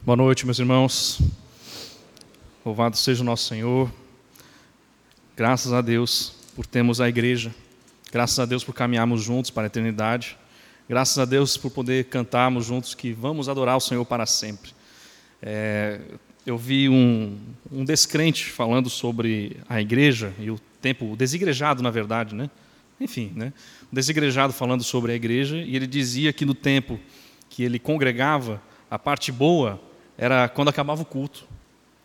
Boa noite, meus irmãos. Louvado seja o nosso Senhor. Graças a Deus por termos a igreja. Graças a Deus por caminharmos juntos para a eternidade. Graças a Deus por poder cantarmos juntos que vamos adorar o Senhor para sempre. É, eu vi um, um descrente falando sobre a igreja e o tempo, o desigrejado, na verdade, né? Enfim, né? Um desigrejado falando sobre a igreja e ele dizia que no tempo que ele congregava, a parte boa era quando acabava o culto.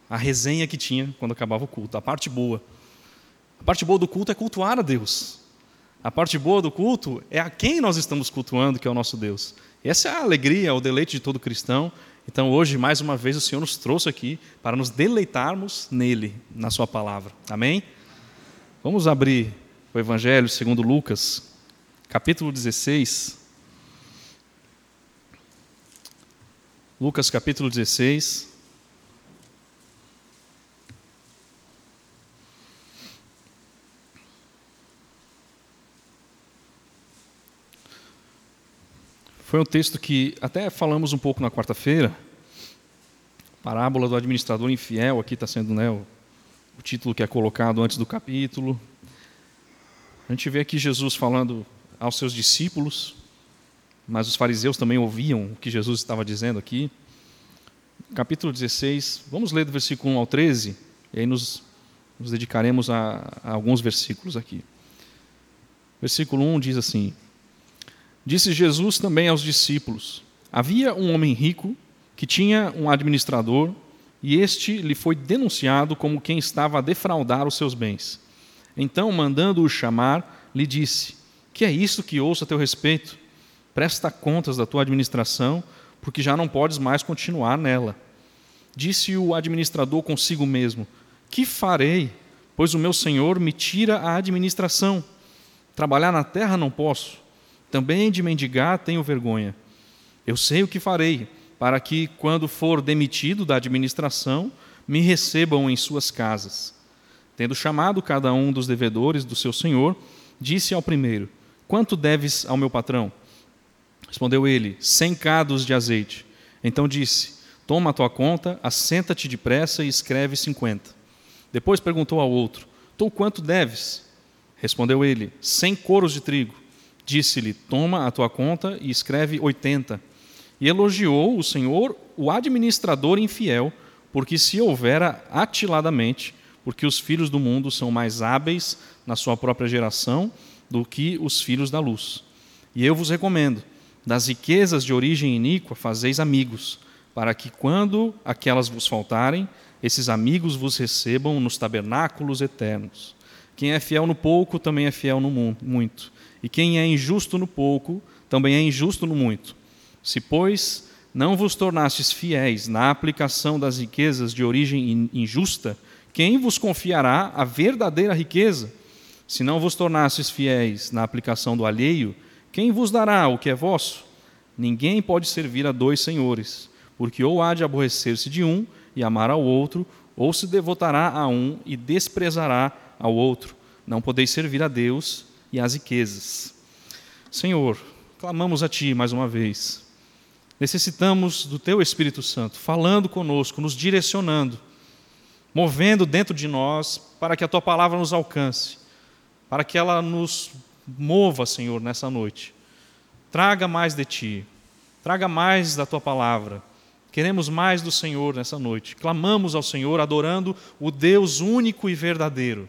A resenha que tinha quando acabava o culto, a parte boa. A parte boa do culto é cultuar a Deus. A parte boa do culto é a quem nós estamos cultuando, que é o nosso Deus. E essa é a alegria, o deleite de todo cristão. Então, hoje, mais uma vez, o Senhor nos trouxe aqui para nos deleitarmos nele, na Sua palavra. Amém? Vamos abrir o Evangelho segundo Lucas, capítulo 16. Lucas capítulo 16. Foi um texto que até falamos um pouco na quarta-feira. Parábola do administrador infiel, aqui está sendo né, o, o título que é colocado antes do capítulo. A gente vê aqui Jesus falando aos seus discípulos, mas os fariseus também ouviam o que Jesus estava dizendo aqui. Capítulo 16, vamos ler do versículo 1 ao 13, e aí nos, nos dedicaremos a, a alguns versículos aqui. Versículo 1 diz assim: Disse Jesus também aos discípulos: Havia um homem rico que tinha um administrador, e este lhe foi denunciado como quem estava a defraudar os seus bens. Então, mandando-o chamar, lhe disse: Que é isso que ouço a teu respeito? Presta contas da tua administração, porque já não podes mais continuar nela. Disse o administrador consigo mesmo: Que farei? Pois o meu senhor me tira a administração. Trabalhar na terra não posso. Também de mendigar tenho vergonha. Eu sei o que farei, para que, quando for demitido da administração, me recebam em suas casas. Tendo chamado cada um dos devedores do seu senhor, disse ao primeiro: Quanto deves ao meu patrão? Respondeu ele: Cem cados de azeite. Então disse: Toma a tua conta, assenta-te depressa e escreve cinquenta. Depois perguntou ao outro: Tu quanto deves? Respondeu ele: Cem coros de trigo. Disse-lhe: Toma a tua conta e escreve oitenta. E elogiou o Senhor o administrador infiel, porque se houvera atiladamente, porque os filhos do mundo são mais hábeis na sua própria geração do que os filhos da luz. E eu vos recomendo das riquezas de origem iníqua fazeis amigos, para que, quando aquelas vos faltarem, esses amigos vos recebam nos tabernáculos eternos. Quem é fiel no pouco também é fiel no muito, e quem é injusto no pouco também é injusto no muito. Se, pois, não vos tornastes fiéis na aplicação das riquezas de origem injusta, quem vos confiará a verdadeira riqueza? Se não vos tornastes fiéis na aplicação do alheio, quem vos dará o que é vosso? Ninguém pode servir a dois senhores, porque ou há de aborrecer-se de um e amar ao outro, ou se devotará a um e desprezará ao outro. Não podeis servir a Deus e às riquezas. Senhor, clamamos a Ti mais uma vez. Necessitamos do Teu Espírito Santo falando conosco, nos direcionando, movendo dentro de nós para que a Tua palavra nos alcance, para que ela nos mova, Senhor, nessa noite. Traga mais de Ti, traga mais da Tua palavra. Queremos mais do Senhor nessa noite. Clamamos ao Senhor, adorando o Deus único e verdadeiro.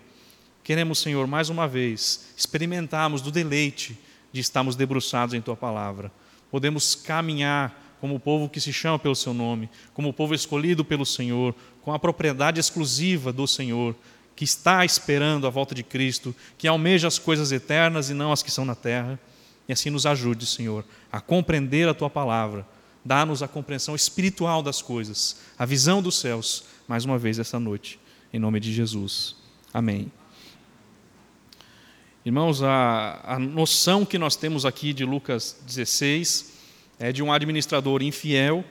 Queremos, Senhor, mais uma vez, experimentarmos do deleite de estarmos debruçados em Tua palavra. Podemos caminhar como o povo que se chama pelo Seu nome, como o povo escolhido pelo Senhor, com a propriedade exclusiva do Senhor, que está esperando a volta de Cristo, que almeja as coisas eternas e não as que são na terra. E assim nos ajude, Senhor, a compreender a tua palavra. Dá-nos a compreensão espiritual das coisas, a visão dos céus, mais uma vez essa noite, em nome de Jesus. Amém. Irmãos, a, a noção que nós temos aqui de Lucas 16 é de um administrador infiel,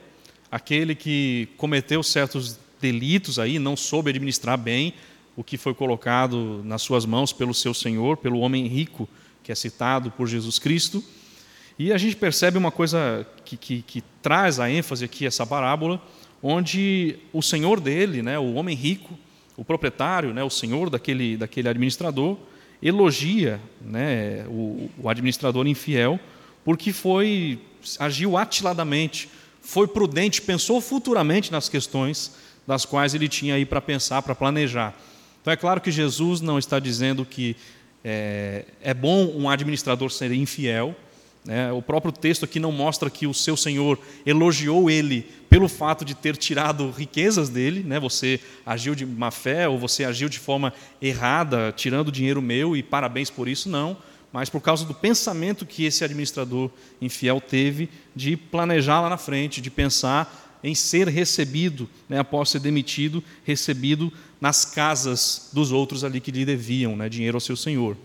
aquele que cometeu certos delitos aí, não soube administrar bem o que foi colocado nas suas mãos pelo seu Senhor, pelo homem rico que é citado por Jesus Cristo. E a gente percebe uma coisa que, que, que traz a ênfase aqui, essa parábola. onde o senhor dele, né, o homem rico, o proprietário, né, o senhor daquele, daquele administrador, elogia né, o, o administrador infiel porque foi agiu atiladamente, foi prudente, pensou futuramente nas questões das quais ele tinha aí para pensar, para planejar. Então é claro que Jesus não está dizendo que é, é bom um administrador ser infiel. Né? O próprio texto aqui não mostra que o seu Senhor elogiou ele pelo fato de ter tirado riquezas dele. Né? Você agiu de má fé ou você agiu de forma errada, tirando dinheiro meu e parabéns por isso. Não mas por causa do pensamento que esse administrador infiel teve de planejar lá na frente, de pensar em ser recebido, né, após ser demitido, recebido nas casas dos outros ali que lhe deviam né, dinheiro ao seu senhor.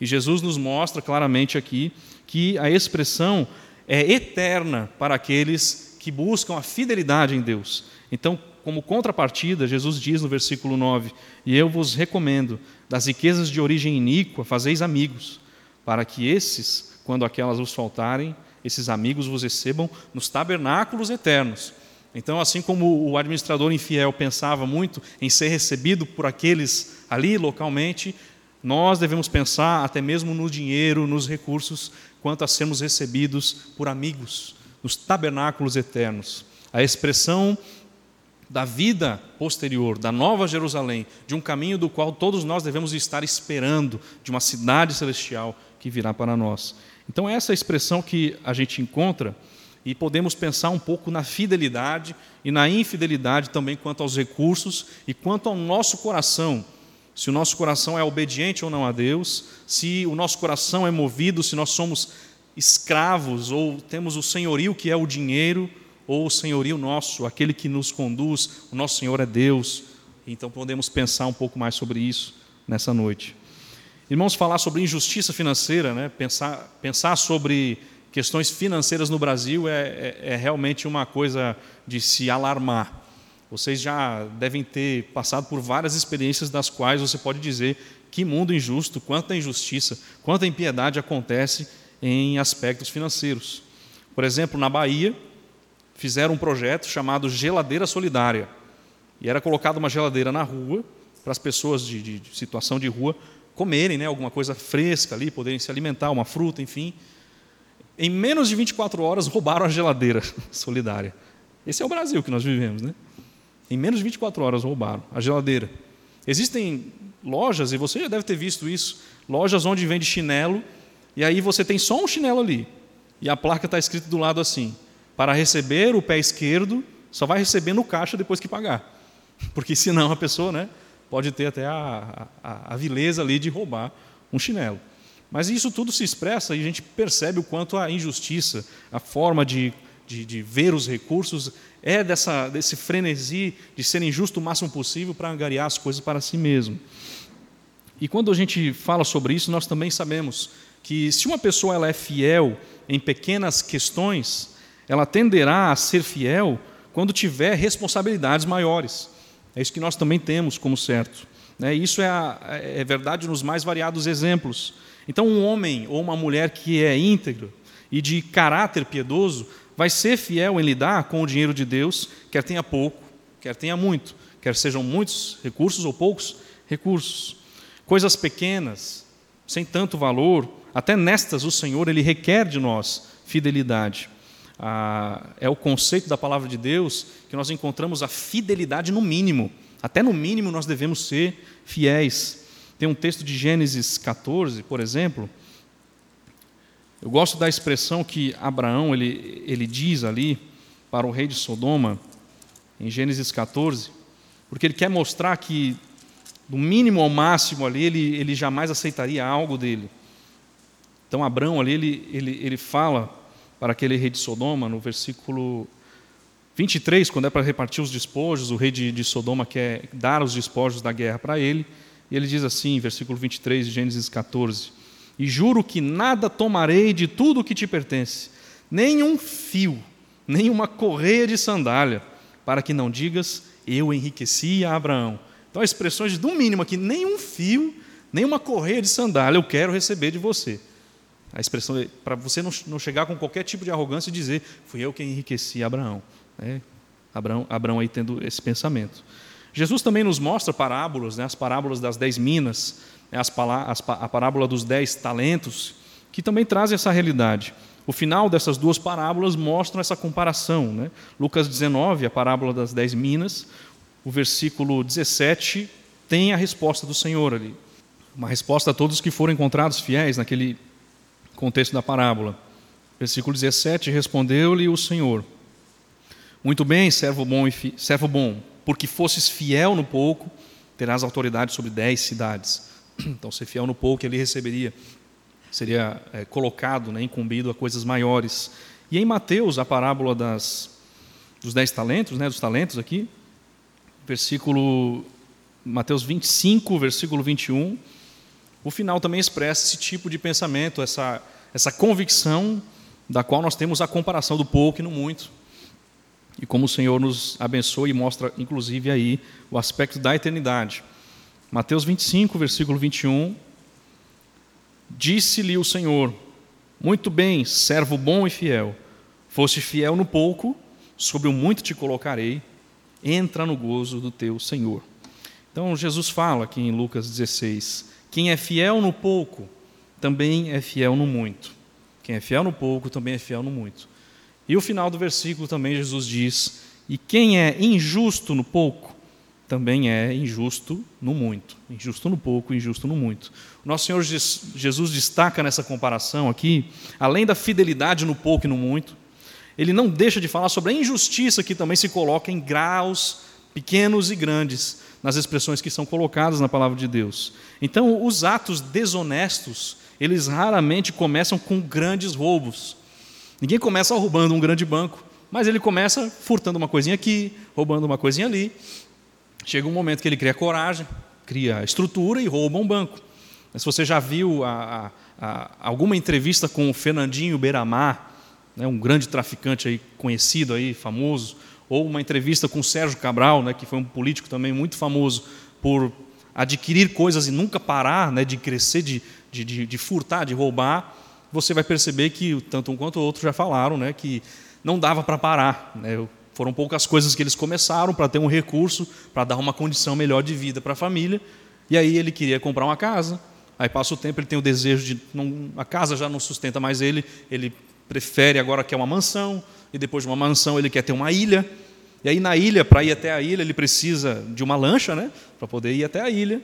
E Jesus nos mostra claramente aqui que a expressão é eterna para aqueles que buscam a fidelidade em Deus. Então, como contrapartida, Jesus diz no versículo 9: E eu vos recomendo, das riquezas de origem iníqua, fazeis amigos para que esses, quando aquelas vos faltarem, esses amigos vos recebam nos tabernáculos eternos. Então, assim como o administrador infiel pensava muito em ser recebido por aqueles ali localmente, nós devemos pensar até mesmo no dinheiro, nos recursos, quanto a sermos recebidos por amigos, nos tabernáculos eternos. A expressão da vida posterior, da nova Jerusalém, de um caminho do qual todos nós devemos estar esperando, de uma cidade celestial, que virá para nós. Então, essa é expressão que a gente encontra e podemos pensar um pouco na fidelidade e na infidelidade também quanto aos recursos e quanto ao nosso coração. Se o nosso coração é obediente ou não a Deus, se o nosso coração é movido, se nós somos escravos ou temos o senhorio que é o dinheiro, ou o senhorio nosso, aquele que nos conduz, o nosso Senhor é Deus. Então podemos pensar um pouco mais sobre isso nessa noite. Irmãos, falar sobre injustiça financeira, né? pensar, pensar sobre questões financeiras no Brasil é, é, é, realmente uma coisa de se alarmar. Vocês já devem ter passado por várias experiências das quais você pode dizer que mundo injusto, quanta injustiça, quanta impiedade acontece em aspectos financeiros. Por exemplo, na Bahia, fizeram um projeto chamado Geladeira Solidária. E era colocada uma geladeira na rua, para as pessoas de, de, de situação de rua comerem né, alguma coisa fresca ali, poderem se alimentar, uma fruta, enfim. Em menos de 24 horas roubaram a geladeira solidária. Esse é o Brasil que nós vivemos, né? Em menos de 24 horas roubaram a geladeira. Existem lojas, e você já deve ter visto isso, lojas onde vende chinelo, e aí você tem só um chinelo ali. E a placa está escrita do lado assim: para receber o pé esquerdo, só vai receber no caixa depois que pagar. Porque senão a pessoa, né? pode ter até a, a, a vileza ali de roubar um chinelo. Mas isso tudo se expressa e a gente percebe o quanto a injustiça, a forma de, de, de ver os recursos, é dessa, desse frenesi de ser injusto o máximo possível para angariar as coisas para si mesmo. E quando a gente fala sobre isso, nós também sabemos que se uma pessoa ela é fiel em pequenas questões, ela tenderá a ser fiel quando tiver responsabilidades maiores. É isso que nós também temos como certo. Né? Isso é, a, é verdade nos mais variados exemplos. Então, um homem ou uma mulher que é íntegro e de caráter piedoso vai ser fiel em lidar com o dinheiro de Deus, quer tenha pouco, quer tenha muito, quer sejam muitos recursos ou poucos recursos. Coisas pequenas, sem tanto valor, até nestas o Senhor ele requer de nós fidelidade ah, é o conceito da palavra de Deus que nós encontramos a fidelidade no mínimo. Até no mínimo nós devemos ser fiéis. Tem um texto de Gênesis 14, por exemplo. Eu gosto da expressão que Abraão ele, ele diz ali para o rei de Sodoma, em Gênesis 14, porque ele quer mostrar que, do mínimo ao máximo ali, ele, ele jamais aceitaria algo dele. Então, Abraão ali, ele, ele, ele fala para aquele rei de Sodoma, no versículo 23, quando é para repartir os despojos, o rei de, de Sodoma quer dar os despojos da guerra para ele, e ele diz assim, versículo 23 de Gênesis 14: E juro que nada tomarei de tudo o que te pertence, nem um fio, nem uma correia de sandália, para que não digas, eu enriqueci a Abraão. Então, expressões do mínimo aqui, nem um fio, nem uma correia de sandália eu quero receber de você. A expressão para você não, não, chegar com qualquer tipo de arrogância e dizer, fui eu quem enriqueci Abraão. É, Abraão, Abraão aí tendo esse pensamento. Jesus também nos mostra parábolas, né, as parábolas das dez minas, né, as, as, a parábola dos dez talentos, que também trazem essa realidade. O final dessas duas parábolas mostram essa comparação. Né? Lucas 19, a parábola das dez minas, o versículo 17 tem a resposta do Senhor ali. Uma resposta a todos que foram encontrados fiéis naquele contexto da parábola. Versículo 17: Respondeu-lhe o Senhor: Muito bem, servo bom, servo bom, porque fosses fiel no pouco, terás autoridade sobre dez cidades. Então, ser fiel no pouco, ele receberia, seria é, colocado, né, incumbido a coisas maiores. E em Mateus, a parábola das, dos dez talentos, né, dos talentos aqui, versículo Mateus 25, versículo 21, o final também expressa esse tipo de pensamento, essa, essa convicção da qual nós temos a comparação do pouco e no muito. E como o Senhor nos abençoa e mostra, inclusive, aí o aspecto da eternidade. Mateus 25, versículo 21. Disse-lhe o Senhor: Muito bem, servo bom e fiel. Foste fiel no pouco, sobre o muito te colocarei. Entra no gozo do teu Senhor. Então, Jesus fala aqui em Lucas 16: quem é fiel no pouco, também é fiel no muito. Quem é fiel no pouco, também é fiel no muito. E o final do versículo também Jesus diz: E quem é injusto no pouco, também é injusto no muito. Injusto no pouco, injusto no muito. O nosso Senhor Jesus destaca nessa comparação aqui, além da fidelidade no pouco e no muito, ele não deixa de falar sobre a injustiça que também se coloca em graus pequenos e grandes nas expressões que são colocadas na palavra de Deus. Então, os atos desonestos, eles raramente começam com grandes roubos. Ninguém começa roubando um grande banco, mas ele começa furtando uma coisinha aqui, roubando uma coisinha ali. Chega um momento que ele cria coragem, cria estrutura e rouba um banco. Se você já viu a, a, a, alguma entrevista com o Fernandinho Beiramar, né, um grande traficante aí conhecido aí, famoso, ou uma entrevista com o Sérgio Cabral, né, que foi um político também muito famoso por adquirir coisas e nunca parar né, de crescer, de, de, de, de furtar, de roubar, você vai perceber que, tanto um quanto o outro já falaram, né, que não dava para parar. Né, foram poucas coisas que eles começaram para ter um recurso, para dar uma condição melhor de vida para a família, e aí ele queria comprar uma casa, aí passa o tempo, ele tem o desejo de. Não, a casa já não sustenta mais ele, ele prefere agora que é uma mansão, e depois de uma mansão ele quer ter uma ilha. E aí na ilha, para ir até a ilha, ele precisa de uma lancha, né? Para poder ir até a ilha.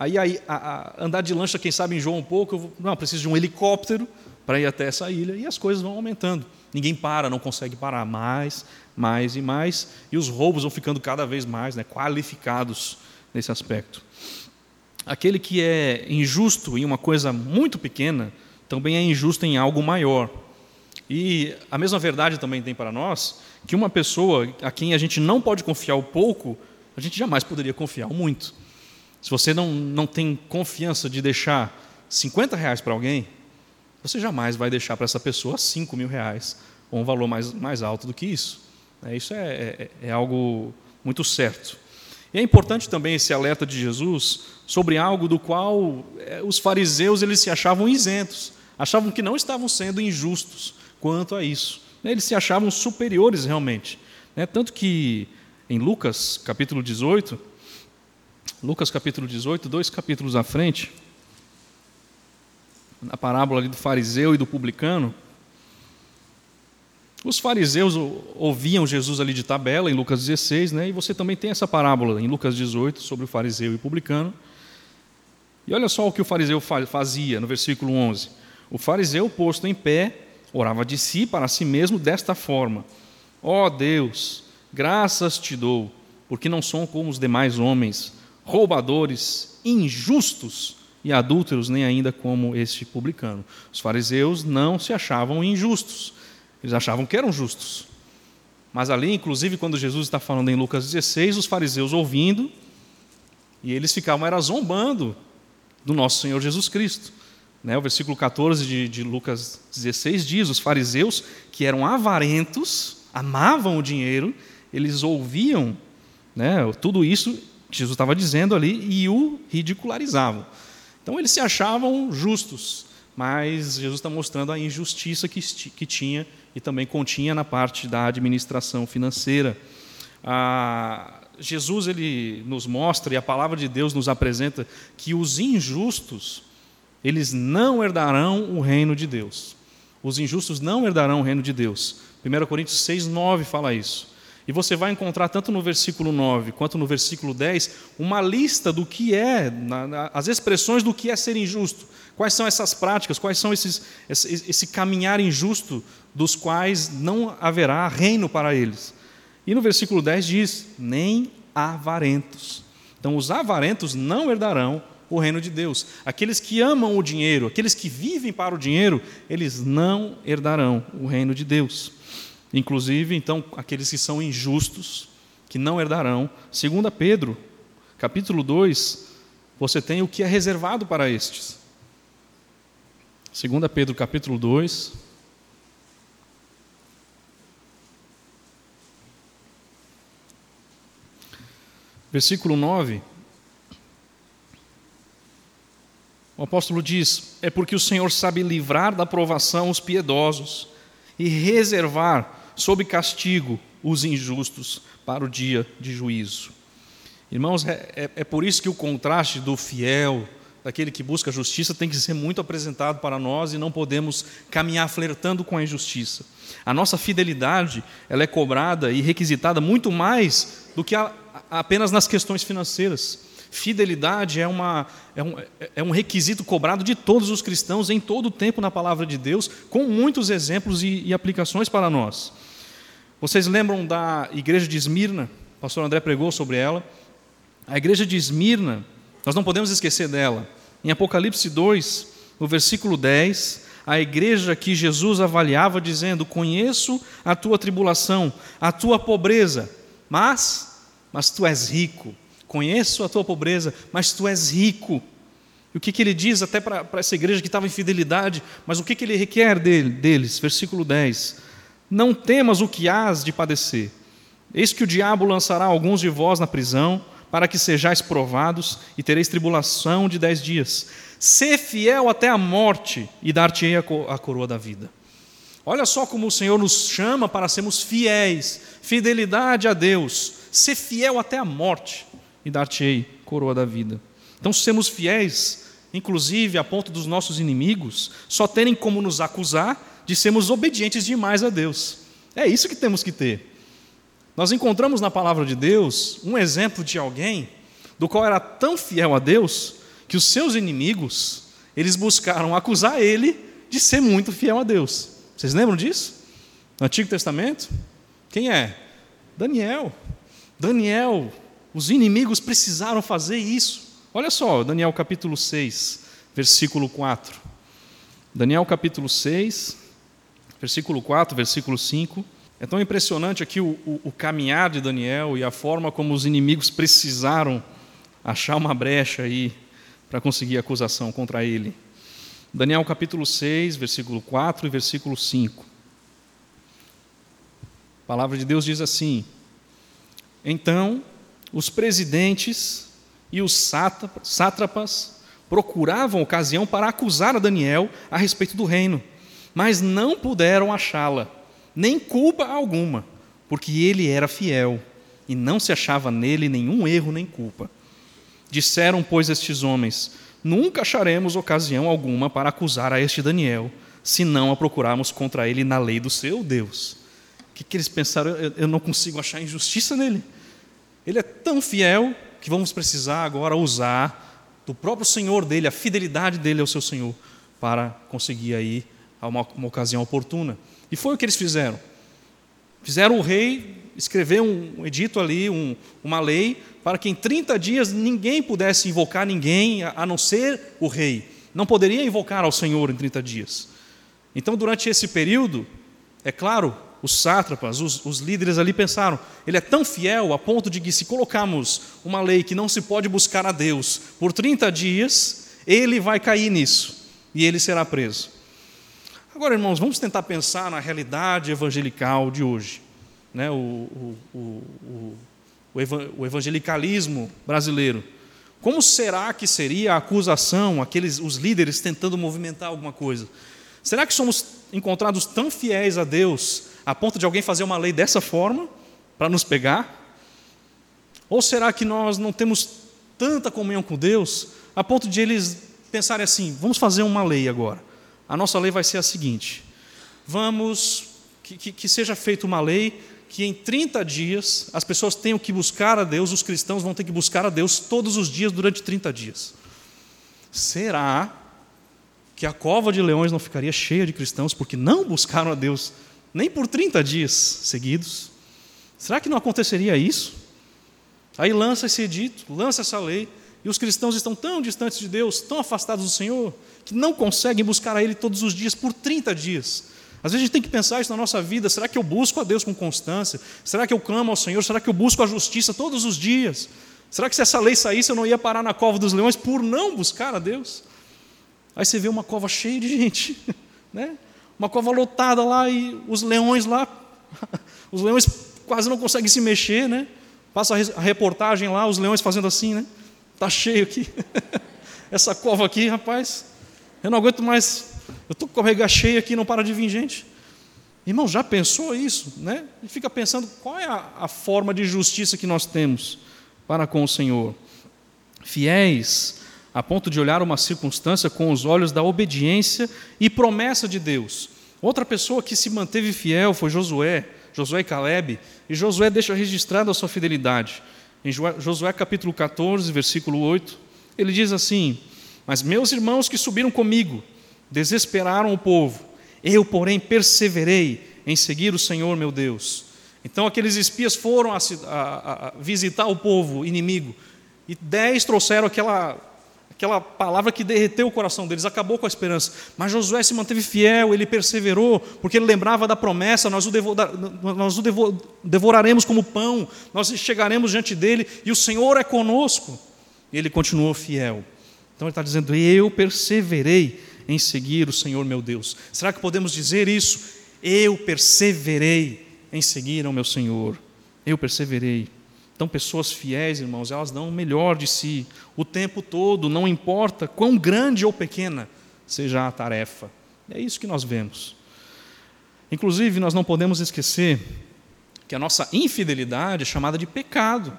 Aí, aí a, a, andar de lancha, quem sabe enjoa um pouco, vou, não, preciso de um helicóptero para ir até essa ilha. E as coisas vão aumentando. Ninguém para, não consegue parar mais, mais e mais. E os roubos vão ficando cada vez mais né, qualificados nesse aspecto. Aquele que é injusto em uma coisa muito pequena, também é injusto em algo maior. E a mesma verdade também tem para nós, que uma pessoa a quem a gente não pode confiar o pouco, a gente jamais poderia confiar o muito. Se você não, não tem confiança de deixar 50 reais para alguém, você jamais vai deixar para essa pessoa 5 mil reais, ou um valor mais, mais alto do que isso. É, isso é, é, é algo muito certo. E é importante também esse alerta de Jesus sobre algo do qual é, os fariseus eles se achavam isentos, achavam que não estavam sendo injustos, quanto a isso. Eles se achavam superiores realmente. Né? Tanto que em Lucas capítulo 18, Lucas capítulo 18, dois capítulos à frente, na parábola do fariseu e do publicano, os fariseus ouviam Jesus ali de tabela, em Lucas 16, né? e você também tem essa parábola em Lucas 18 sobre o fariseu e o publicano. E olha só o que o fariseu fazia no versículo 11: O fariseu, posto em pé, Orava de si para si mesmo desta forma: Ó oh Deus, graças te dou, porque não são como os demais homens, roubadores, injustos e adúlteros, nem ainda como este publicano. Os fariseus não se achavam injustos, eles achavam que eram justos. Mas ali, inclusive, quando Jesus está falando em Lucas 16, os fariseus ouvindo, e eles ficavam era zombando do nosso Senhor Jesus Cristo. Né, o versículo 14 de, de Lucas 16 diz: os fariseus, que eram avarentos, amavam o dinheiro, eles ouviam né, tudo isso que Jesus estava dizendo ali e o ridicularizavam. Então eles se achavam justos, mas Jesus está mostrando a injustiça que, que tinha e também continha na parte da administração financeira. Ah, Jesus ele nos mostra e a palavra de Deus nos apresenta que os injustos eles não herdarão o reino de Deus. Os injustos não herdarão o reino de Deus. 1 Coríntios 6, 9 fala isso. E você vai encontrar, tanto no versículo 9 quanto no versículo 10, uma lista do que é, as expressões do que é ser injusto. Quais são essas práticas, quais são esses, esse, esse caminhar injusto dos quais não haverá reino para eles. E no versículo 10 diz: nem avarentos. Então, os avarentos não herdarão o reino de Deus. Aqueles que amam o dinheiro, aqueles que vivem para o dinheiro, eles não herdarão o reino de Deus. Inclusive, então, aqueles que são injustos, que não herdarão. Segundo Pedro, capítulo 2, você tem o que é reservado para estes. Segunda Pedro, capítulo 2, versículo 9, o apóstolo diz: É porque o Senhor sabe livrar da provação os piedosos e reservar sob castigo os injustos para o dia de juízo. Irmãos, é, é, é por isso que o contraste do fiel, daquele que busca a justiça, tem que ser muito apresentado para nós e não podemos caminhar flertando com a injustiça. A nossa fidelidade ela é cobrada e requisitada muito mais do que a, apenas nas questões financeiras. Fidelidade é, uma, é, um, é um requisito cobrado de todos os cristãos em todo o tempo na palavra de Deus, com muitos exemplos e, e aplicações para nós. Vocês lembram da igreja de Esmirna? O pastor André pregou sobre ela. A igreja de Esmirna, nós não podemos esquecer dela. Em Apocalipse 2, no versículo 10, a igreja que Jesus avaliava, dizendo: Conheço a tua tribulação, a tua pobreza, mas mas tu és rico. Conheço a tua pobreza, mas tu és rico. E o que, que ele diz até para essa igreja que estava em fidelidade, mas o que, que ele requer dele, deles? Versículo 10: Não temas o que hás de padecer. Eis que o diabo lançará alguns de vós na prisão, para que sejais provados e tereis tribulação de dez dias. Sê fiel até a morte e dar-te-ei a coroa da vida. Olha só como o Senhor nos chama para sermos fiéis, fidelidade a Deus, ser fiel até a morte e dar-te-ei coroa da vida. Então, sermos fiéis, inclusive a ponto dos nossos inimigos, só terem como nos acusar de sermos obedientes demais a Deus. É isso que temos que ter. Nós encontramos na palavra de Deus um exemplo de alguém do qual era tão fiel a Deus que os seus inimigos, eles buscaram acusar ele de ser muito fiel a Deus. Vocês lembram disso? No Antigo Testamento? Quem é? Daniel. Daniel, os inimigos precisaram fazer isso. Olha só, Daniel capítulo 6, versículo 4. Daniel capítulo 6, versículo 4, versículo 5. É tão impressionante aqui o, o, o caminhar de Daniel e a forma como os inimigos precisaram achar uma brecha aí para conseguir acusação contra ele. Daniel capítulo 6, versículo 4 e versículo 5. A palavra de Deus diz assim: então, os presidentes e os sátrapas procuravam ocasião para acusar a Daniel a respeito do reino, mas não puderam achá-la, nem culpa alguma, porque ele era fiel e não se achava nele nenhum erro nem culpa. Disseram, pois, estes homens: Nunca acharemos ocasião alguma para acusar a este Daniel, se não a procurarmos contra ele na lei do seu Deus que, que eles pensaram? Eu, eu não consigo achar injustiça nele. Ele é tão fiel que vamos precisar agora usar do próprio Senhor dele, a fidelidade dele ao seu Senhor, para conseguir aí uma, uma ocasião oportuna. E foi o que eles fizeram. Fizeram o rei escrever um edito ali, um, uma lei, para que em 30 dias ninguém pudesse invocar ninguém a não ser o rei. Não poderia invocar ao Senhor em 30 dias. Então, durante esse período, é claro, os sátrapas, os, os, líderes ali pensaram: ele é tão fiel a ponto de que, se colocarmos uma lei que não se pode buscar a Deus por 30 dias, ele vai cair nisso e ele será preso. Agora, irmãos, vamos tentar pensar na realidade evangelical de hoje. Né? O, o, o, o evangelicalismo brasileiro. Como será que seria a acusação, aqueles, os líderes tentando movimentar alguma coisa? Será que somos encontrados tão fiéis a Deus a ponto de alguém fazer uma lei dessa forma para nos pegar? Ou será que nós não temos tanta comunhão com Deus a ponto de eles pensarem assim: vamos fazer uma lei agora. A nossa lei vai ser a seguinte: vamos que, que, que seja feita uma lei que em 30 dias as pessoas tenham que buscar a Deus, os cristãos vão ter que buscar a Deus todos os dias durante 30 dias. Será que a cova de leões não ficaria cheia de cristãos porque não buscaram a Deus nem por 30 dias seguidos? Será que não aconteceria isso? Aí lança esse edito, lança essa lei, e os cristãos estão tão distantes de Deus, tão afastados do Senhor, que não conseguem buscar a Ele todos os dias por 30 dias. Às vezes a gente tem que pensar isso na nossa vida: será que eu busco a Deus com constância? Será que eu clamo ao Senhor? Será que eu busco a justiça todos os dias? Será que se essa lei saísse eu não ia parar na cova dos leões por não buscar a Deus? Aí você vê uma cova cheia de gente, né? uma cova lotada lá e os leões lá, os leões quase não conseguem se mexer, né? Passa a reportagem lá, os leões fazendo assim, né? Tá cheio aqui. Essa cova aqui, rapaz, eu não aguento mais eu estou com a cheia aqui, não para de vir gente. Irmão, já pensou isso? Né? E fica pensando qual é a, a forma de justiça que nós temos para com o Senhor. Fiéis a ponto de olhar uma circunstância com os olhos da obediência e promessa de Deus. Outra pessoa que se manteve fiel foi Josué, Josué e Caleb, e Josué deixa registrada a sua fidelidade. Em Josué capítulo 14, versículo 8, ele diz assim: Mas meus irmãos que subiram comigo, desesperaram o povo. Eu, porém, perseverei em seguir o Senhor meu Deus. Então aqueles espias foram a, a, a visitar o povo inimigo e dez trouxeram aquela, aquela palavra que derreteu o coração deles, acabou com a esperança. Mas Josué se manteve fiel, ele perseverou, porque ele lembrava da promessa: nós o, nós o devoraremos como pão, nós chegaremos diante dele e o Senhor é conosco. E ele continuou fiel. Então ele está dizendo: Eu perseverei em seguir o Senhor meu Deus. Será que podemos dizer isso? Eu perseverei em seguir ao meu Senhor. Eu perseverei. Então, pessoas fiéis, irmãos, elas dão o melhor de si o tempo todo, não importa quão grande ou pequena seja a tarefa. É isso que nós vemos. Inclusive, nós não podemos esquecer que a nossa infidelidade é chamada de pecado.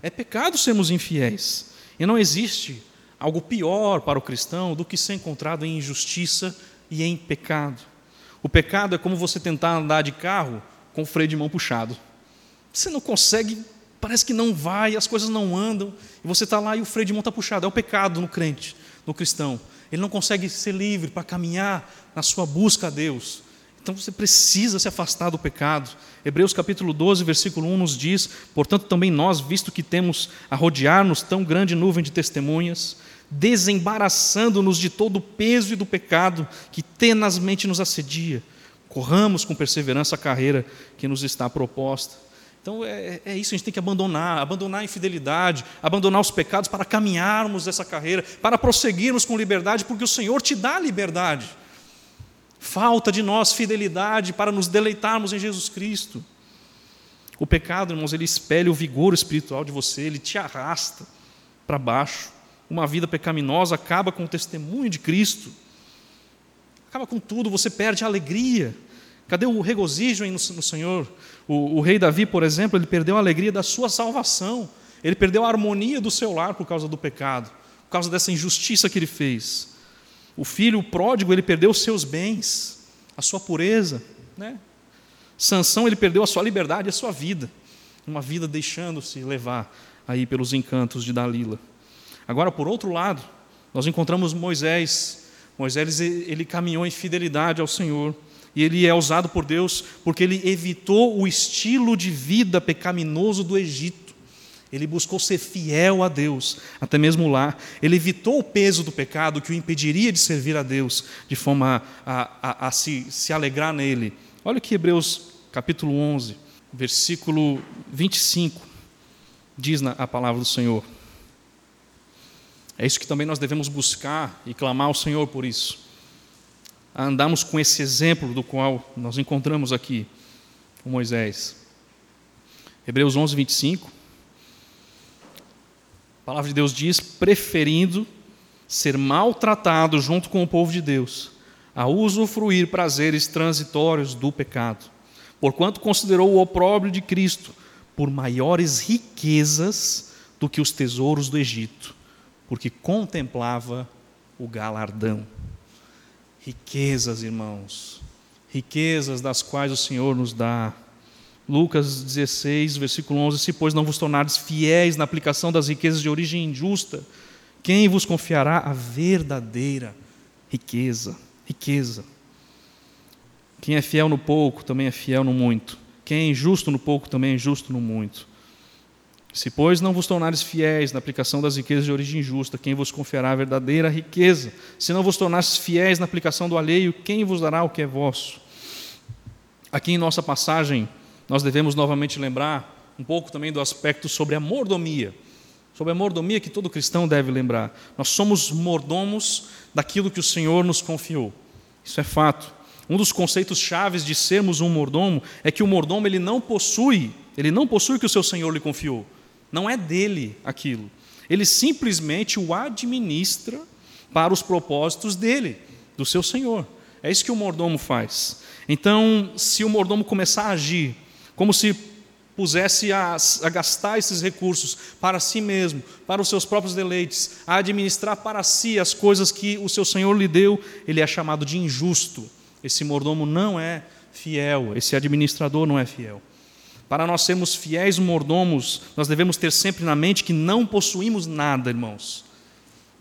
É pecado sermos infiéis. E não existe algo pior para o cristão do que ser encontrado em injustiça e em pecado. O pecado é como você tentar andar de carro com o freio de mão puxado. Você não consegue, parece que não vai, as coisas não andam, e você está lá e o freio de mão está puxado. É o pecado no crente, no cristão. Ele não consegue ser livre para caminhar na sua busca a Deus. Então você precisa se afastar do pecado. Hebreus capítulo 12, versículo 1 nos diz: Portanto, também nós, visto que temos a rodear-nos tão grande nuvem de testemunhas, desembaraçando-nos de todo o peso e do pecado que tenazmente nos assedia. Corramos com perseverança a carreira que nos está proposta. Então é, é, isso, a gente tem que abandonar, abandonar a infidelidade, abandonar os pecados para caminharmos essa carreira, para prosseguirmos com liberdade, porque o Senhor te dá liberdade. Falta de nós fidelidade para nos deleitarmos em Jesus Cristo. O pecado, irmãos, ele espelha o vigor espiritual de você, ele te arrasta para baixo uma vida pecaminosa acaba com o testemunho de Cristo, acaba com tudo, você perde a alegria. Cadê o regozijo no, Senhor? O, o, rei Davi, por exemplo, ele perdeu a alegria da sua salvação, ele perdeu a harmonia do seu lar por causa do pecado, por causa dessa injustiça que ele fez. O filho o pródigo, ele perdeu os seus bens, a sua pureza. Né? Sansão, ele perdeu a sua liberdade, a sua vida, uma vida deixando-se levar aí pelos encantos de Dalila. Agora, por outro lado, nós encontramos Moisés. Moisés ele caminhou em fidelidade ao Senhor e ele é usado por Deus porque ele evitou o estilo de vida pecaminoso do Egito. Ele buscou ser fiel a Deus, até mesmo lá. Ele evitou o peso do pecado que o impediria de servir a Deus, de forma a, a, a se, se alegrar nele. Olha que Hebreus capítulo 11, versículo 25, diz a palavra do Senhor. É isso que também nós devemos buscar e clamar ao Senhor por isso. A andarmos com esse exemplo do qual nós encontramos aqui com Moisés. Hebreus 11, 25. A palavra de Deus diz: preferindo ser maltratado junto com o povo de Deus, a usufruir prazeres transitórios do pecado, porquanto considerou o opróbrio de Cristo por maiores riquezas do que os tesouros do Egito, porque contemplava o galardão. Riquezas, irmãos, riquezas das quais o Senhor nos dá. Lucas 16, versículo 11: Se, pois, não vos tornares fiéis na aplicação das riquezas de origem injusta, quem vos confiará a verdadeira riqueza? Riqueza. Quem é fiel no pouco também é fiel no muito. Quem é injusto no pouco também é injusto no muito. Se, pois, não vos tornares fiéis na aplicação das riquezas de origem justa, quem vos confiará a verdadeira riqueza? Se não vos tornares fiéis na aplicação do alheio, quem vos dará o que é vosso? Aqui em nossa passagem, nós devemos novamente lembrar um pouco também do aspecto sobre a mordomia. Sobre a mordomia que todo cristão deve lembrar. Nós somos mordomos daquilo que o Senhor nos confiou. Isso é fato. Um dos conceitos chaves de sermos um mordomo é que o mordomo ele não possui, ele não possui o que o seu senhor lhe confiou. Não é dele aquilo. Ele simplesmente o administra para os propósitos dele, do seu senhor. É isso que o mordomo faz. Então, se o mordomo começar a agir como se pusesse a, a, gastar esses recursos para si mesmo, para os seus próprios deleites, a administrar para si as coisas que o seu Senhor lhe deu, ele é chamado de injusto. Esse mordomo não é fiel, esse administrador não é fiel. Para nós sermos fiéis mordomos, nós devemos ter sempre na mente que não possuímos nada, irmãos.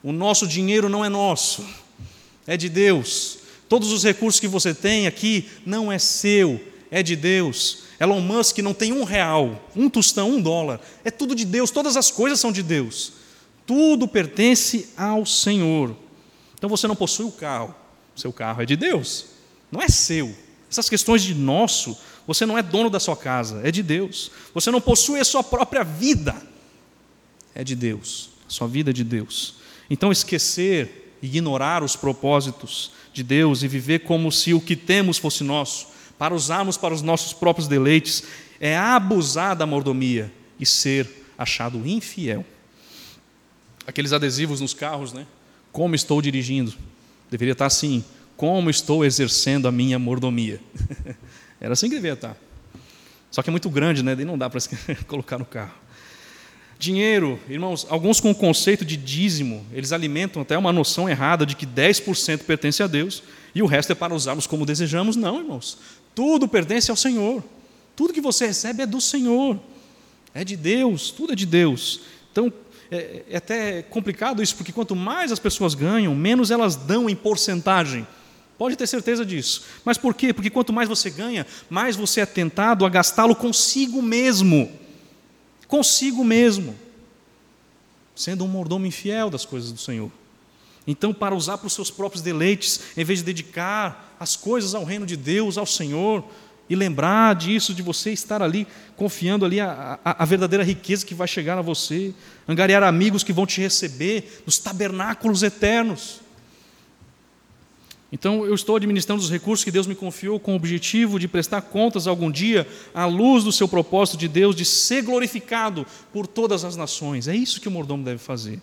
O nosso dinheiro não é nosso, é de Deus. Todos os recursos que você tem aqui não é seu, é de Deus. Elon Musk não tem um real, um tostão, um dólar. É tudo de Deus, todas as coisas são de Deus. Tudo pertence ao Senhor. Então você não possui o carro, seu carro é de Deus não é seu. Essas questões de nosso, você não é dono da sua casa, é de Deus. Você não possui a sua própria vida, é de Deus. A sua vida é de Deus. Então, esquecer, ignorar os propósitos de Deus e viver como se o que temos fosse nosso, para usarmos para os nossos próprios deleites, é abusar da mordomia e ser achado infiel. Aqueles adesivos nos carros, né? Como estou dirigindo? Deveria estar assim: como estou exercendo a minha mordomia. Era assim que devia estar. Só que é muito grande, né? E não dá para colocar no carro. Dinheiro, irmãos, alguns com o conceito de dízimo, eles alimentam até uma noção errada de que 10% pertence a Deus e o resto é para usarmos como desejamos. Não, irmãos. Tudo pertence ao Senhor. Tudo que você recebe é do Senhor. É de Deus, tudo é de Deus. Então, é, é até complicado isso, porque quanto mais as pessoas ganham, menos elas dão em porcentagem Pode ter certeza disso. Mas por quê? Porque quanto mais você ganha, mais você é tentado a gastá-lo consigo mesmo. Consigo mesmo. Sendo um mordomo infiel das coisas do Senhor. Então, para usar para os seus próprios deleites, em vez de dedicar as coisas ao reino de Deus, ao Senhor, e lembrar disso, de você estar ali, confiando ali a, a, a, verdadeira riqueza que vai chegar a você, angariar amigos que vão te receber nos tabernáculos eternos. Então, eu estou administrando os recursos que Deus me confiou com o objetivo de prestar contas algum dia à luz do seu propósito de Deus de ser glorificado por todas as nações. É isso que o mordomo deve fazer.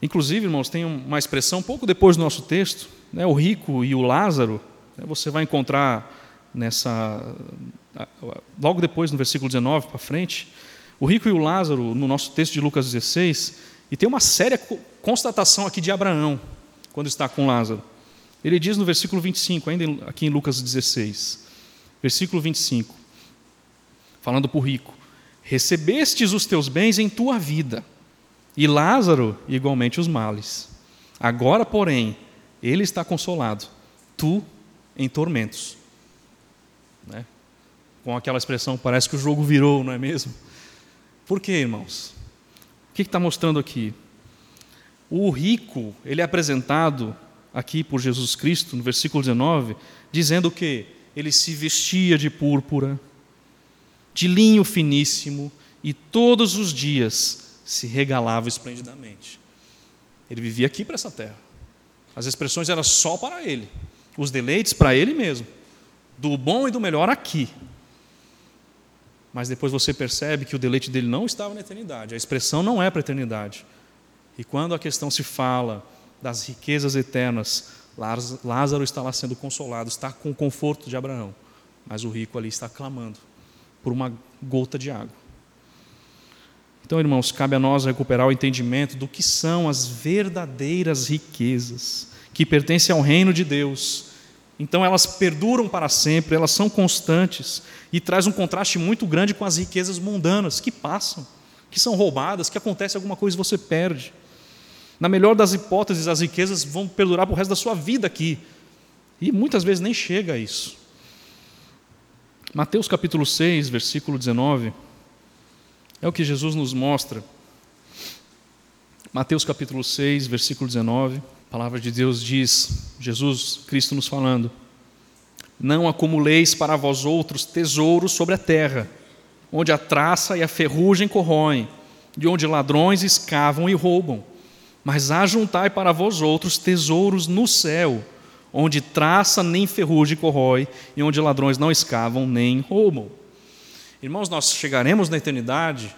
Inclusive, irmãos, tem uma expressão pouco depois do nosso texto, né, o rico e o Lázaro, né, você vai encontrar nessa. Logo depois, no versículo 19 para frente, o rico e o Lázaro, no nosso texto de Lucas 16, e tem uma séria constatação aqui de Abraão, quando está com Lázaro. Ele diz no versículo 25, ainda aqui em Lucas 16, versículo 25, falando para o rico: Recebestes os teus bens em tua vida, e Lázaro igualmente os males. Agora, porém, ele está consolado, tu em tormentos. Né? Com aquela expressão, parece que o jogo virou, não é mesmo? Por quê, irmãos? O que está mostrando aqui? O rico, ele é apresentado aqui por Jesus Cristo, no versículo 19, dizendo que ele se vestia de púrpura, de linho finíssimo, e todos os dias se regalava esplendidamente. Ele vivia aqui para essa terra. As expressões eram só para ele, os deleites para ele mesmo, do bom e do melhor aqui. Mas depois você percebe que o deleite dele não estava na eternidade, a expressão não é para a eternidade. E quando a questão se fala das riquezas eternas, Lázaro está lá sendo consolado, está com o conforto de Abraão, mas o rico ali está clamando por uma gota de água. Então, irmãos, cabe a nós recuperar o entendimento do que são as verdadeiras riquezas que pertencem ao reino de Deus. Então, elas perduram para sempre, elas são constantes e traz um contraste muito grande com as riquezas mundanas que passam, que são roubadas, que acontece alguma coisa e você perde. Na melhor das hipóteses, as riquezas vão perdurar para o resto da sua vida aqui. E muitas vezes nem chega a isso. Mateus capítulo 6, versículo 19, é o que Jesus nos mostra. Mateus capítulo 6, versículo 19, a palavra de Deus diz, Jesus Cristo nos falando: Não acumuleis para vós outros tesouros sobre a terra, onde a traça e a ferrugem corroem, de onde ladrões escavam e roubam, mas ajuntai para vós outros tesouros no céu, onde traça nem ferrugem corrói, e onde ladrões não escavam nem roubam. Irmãos, nós chegaremos na eternidade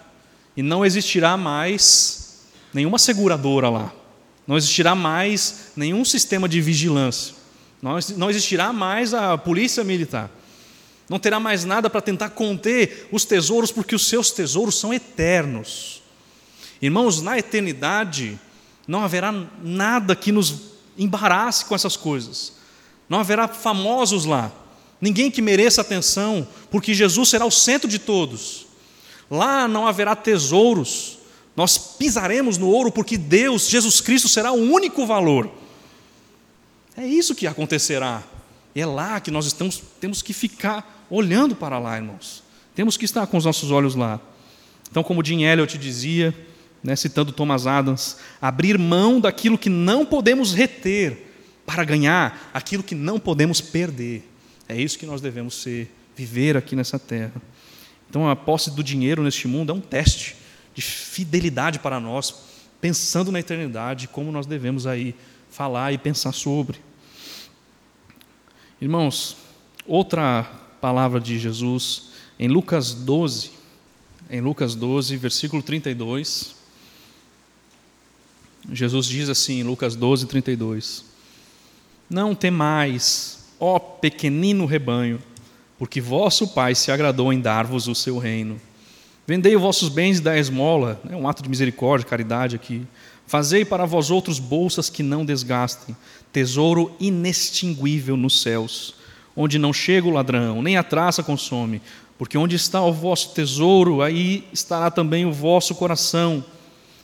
e não existirá mais nenhuma seguradora lá, não existirá mais nenhum sistema de vigilância, não existirá mais a polícia militar, não terá mais nada para tentar conter os tesouros, porque os seus tesouros são eternos. Irmãos, na eternidade não haverá nada que nos embarace com essas coisas. Não haverá famosos lá, ninguém que mereça atenção, porque Jesus será o centro de todos. Lá não haverá tesouros, nós pisaremos no ouro, porque Deus, Jesus Cristo, será o único valor. É isso que acontecerá. E é lá que nós estamos, temos que ficar olhando para lá, irmãos. Temos que estar com os nossos olhos lá. Então, como Jim Elliot dizia, né, citando Thomas Adams, abrir mão daquilo que não podemos reter para ganhar aquilo que não podemos perder. É isso que nós devemos ser, viver aqui nessa terra. Então, a posse do dinheiro neste mundo é um teste de fidelidade para nós, pensando na eternidade, como nós devemos aí falar e pensar sobre. Irmãos, outra palavra de Jesus em Lucas 12, em Lucas 12, versículo 32, Jesus diz assim em Lucas 12, 32: Não temais, ó pequenino rebanho, porque vosso Pai se agradou em dar-vos o seu reino. Vendei os vossos bens e dai esmola, é um ato de misericórdia, caridade aqui. Fazei para vós outros bolsas que não desgastem, tesouro inextinguível nos céus, onde não chega o ladrão, nem a traça consome, porque onde está o vosso tesouro, aí estará também o vosso coração.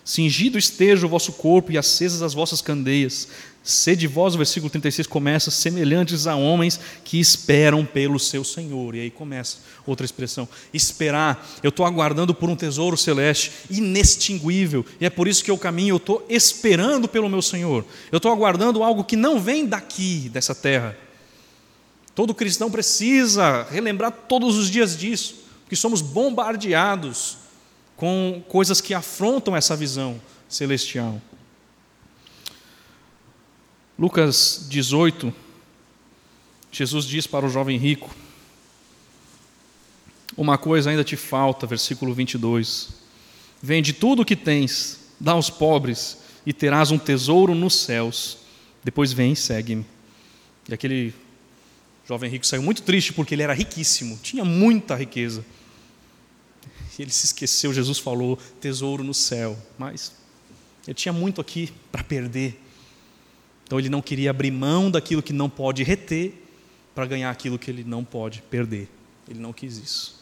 Cingido esteja o vosso corpo e acesas as vossas candeias. Sede vós, o versículo 36 começa, semelhantes a homens que esperam pelo seu Senhor. E aí começa outra expressão: esperar. Eu estou aguardando por um tesouro celeste inextinguível. E é por isso que eu caminho, eu estou esperando pelo meu Senhor. Eu estou aguardando algo que não vem daqui, dessa terra. Todo cristão precisa relembrar todos os dias disso, porque somos bombardeados com coisas que afrontam essa visão celestial. Lucas 18, Jesus diz para o jovem rico: Uma coisa ainda te falta, versículo 22. Vende tudo o que tens, dá aos pobres, e terás um tesouro nos céus. Depois vem e segue-me. E aquele jovem rico saiu muito triste porque ele era riquíssimo, tinha muita riqueza ele se esqueceu, Jesus falou, tesouro no céu, mas ele tinha muito aqui para perder. Então ele não queria abrir mão daquilo que não pode reter para ganhar aquilo que ele não pode perder. Ele não quis isso.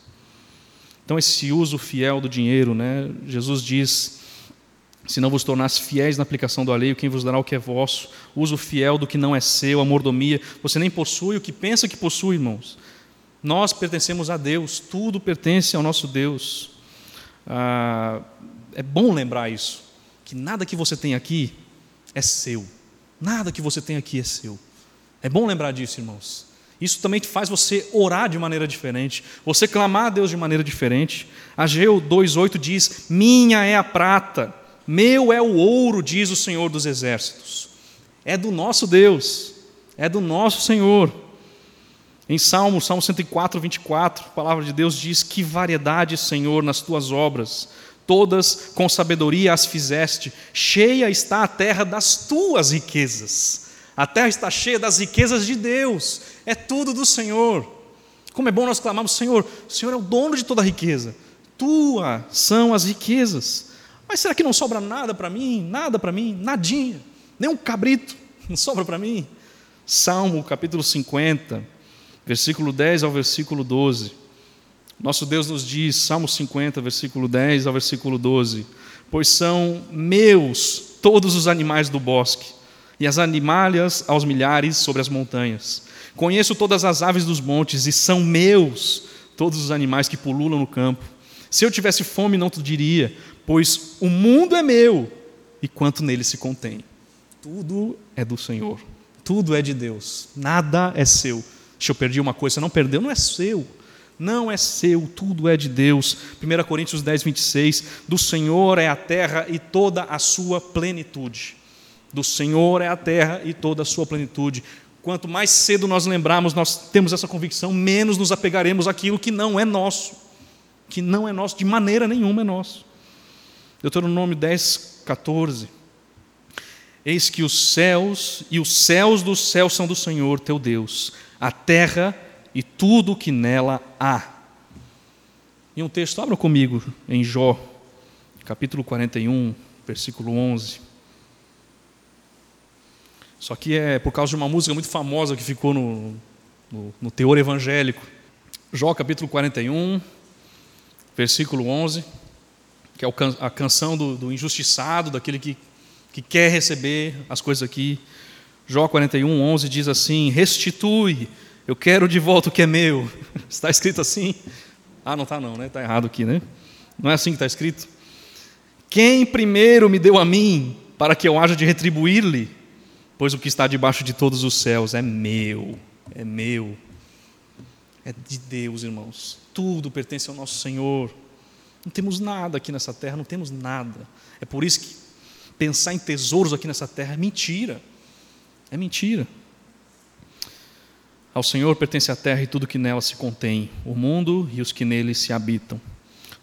Então esse uso fiel do dinheiro, né? Jesus diz: se não vos tornasse fiéis na aplicação do alheio, quem vos dará o que é vosso? Uso fiel do que não é seu, a mordomia. Você nem possui o que pensa que possui, irmãos. Nós pertencemos a Deus, tudo pertence ao nosso Deus. Ah, é bom lembrar isso, que nada que você tem aqui é seu. Nada que você tem aqui é seu. É bom lembrar disso, irmãos. Isso também faz você orar de maneira diferente, você clamar a Deus de maneira diferente. Ageu 2,8 diz: Minha é a prata, meu é o ouro, diz o Senhor dos Exércitos. É do nosso Deus, é do nosso Senhor. Em Salmo, Salmo 104, 24, a palavra de Deus diz: Que variedade, Senhor, nas tuas obras, todas com sabedoria as fizeste, cheia está a terra das tuas riquezas. A terra está cheia das riquezas de Deus, é tudo do Senhor. Como é bom nós clamarmos, Senhor, o Senhor é o dono de toda a riqueza. Tua são as riquezas. Mas será que não sobra nada para mim? Nada para mim? Nadinha. Nem um cabrito não sobra para mim? Salmo capítulo 50, versículo 10 ao versículo 12. Nosso Deus nos diz, Salmo 50, versículo 10 ao versículo 12: Pois são meus todos os animais do bosque, e as animalhas aos milhares sobre as montanhas. Conheço todas as aves dos montes e são meus todos os animais que pululam no campo. Se eu tivesse fome, não te diria, pois o mundo é meu e quanto nele se contém. Tudo é do Senhor, tudo é de Deus, nada é seu. Se eu perdi uma coisa, você não perdeu, não é seu. Não é seu, tudo é de Deus. 1 Coríntios 10, 26. Do Senhor é a terra e toda a sua plenitude. Do Senhor é a terra e toda a sua plenitude. Quanto mais cedo nós lembrarmos, nós temos essa convicção, menos nos apegaremos àquilo que não é nosso, que não é nosso, de maneira nenhuma é nosso. Deuteronômio 10, 14. Eis que os céus e os céus dos céus são do Senhor teu Deus, a terra e tudo o que nela há. E um texto, abra comigo em Jó, capítulo 41, versículo 11. Só que é por causa de uma música muito famosa que ficou no, no, no teor evangélico. Jó capítulo 41, versículo 11, que é a canção do, do injustiçado, daquele que, que quer receber as coisas aqui. Jó 41, 11 diz assim: Restitui, eu quero de volta o que é meu. Está escrito assim? Ah, não está não, né? Está errado aqui, né? Não é assim que está escrito? Quem primeiro me deu a mim, para que eu haja de retribuir-lhe? Pois o que está debaixo de todos os céus é meu, é meu, é de Deus, irmãos. Tudo pertence ao nosso Senhor. Não temos nada aqui nessa terra, não temos nada. É por isso que pensar em tesouros aqui nessa terra é mentira. É mentira. Ao Senhor pertence a terra e tudo que nela se contém, o mundo e os que nele se habitam.